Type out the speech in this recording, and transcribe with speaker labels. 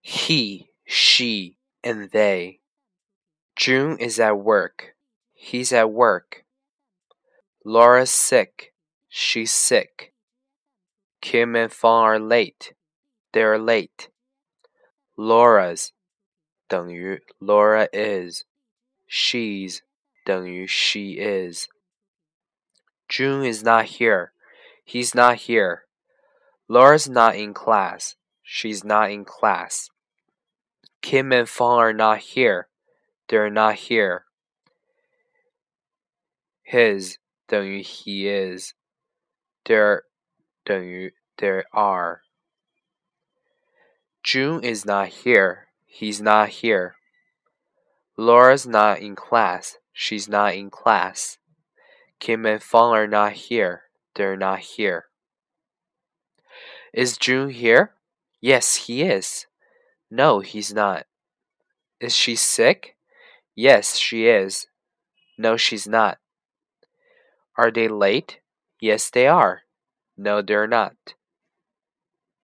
Speaker 1: he, she, and they. June is at work. He's at work. Laura's sick. She's sick. Kim and Fang are late. They're late. Laura's 等于 Laura is. She's 等于 she is. June is not here. He's not here. Laura's not in class. She's not in class. Kim and Fang are not here. They're not here. His 等于 he is. There 等于 there are. June is not here. He's not here. Laura's not in class. She's not in class. Kim and Fang are not here. They're not here. Is June here? Yes, he is. No, he's not. Is she sick? Yes, she is. No, she's not. Are they late? Yes, they are. No, they're not.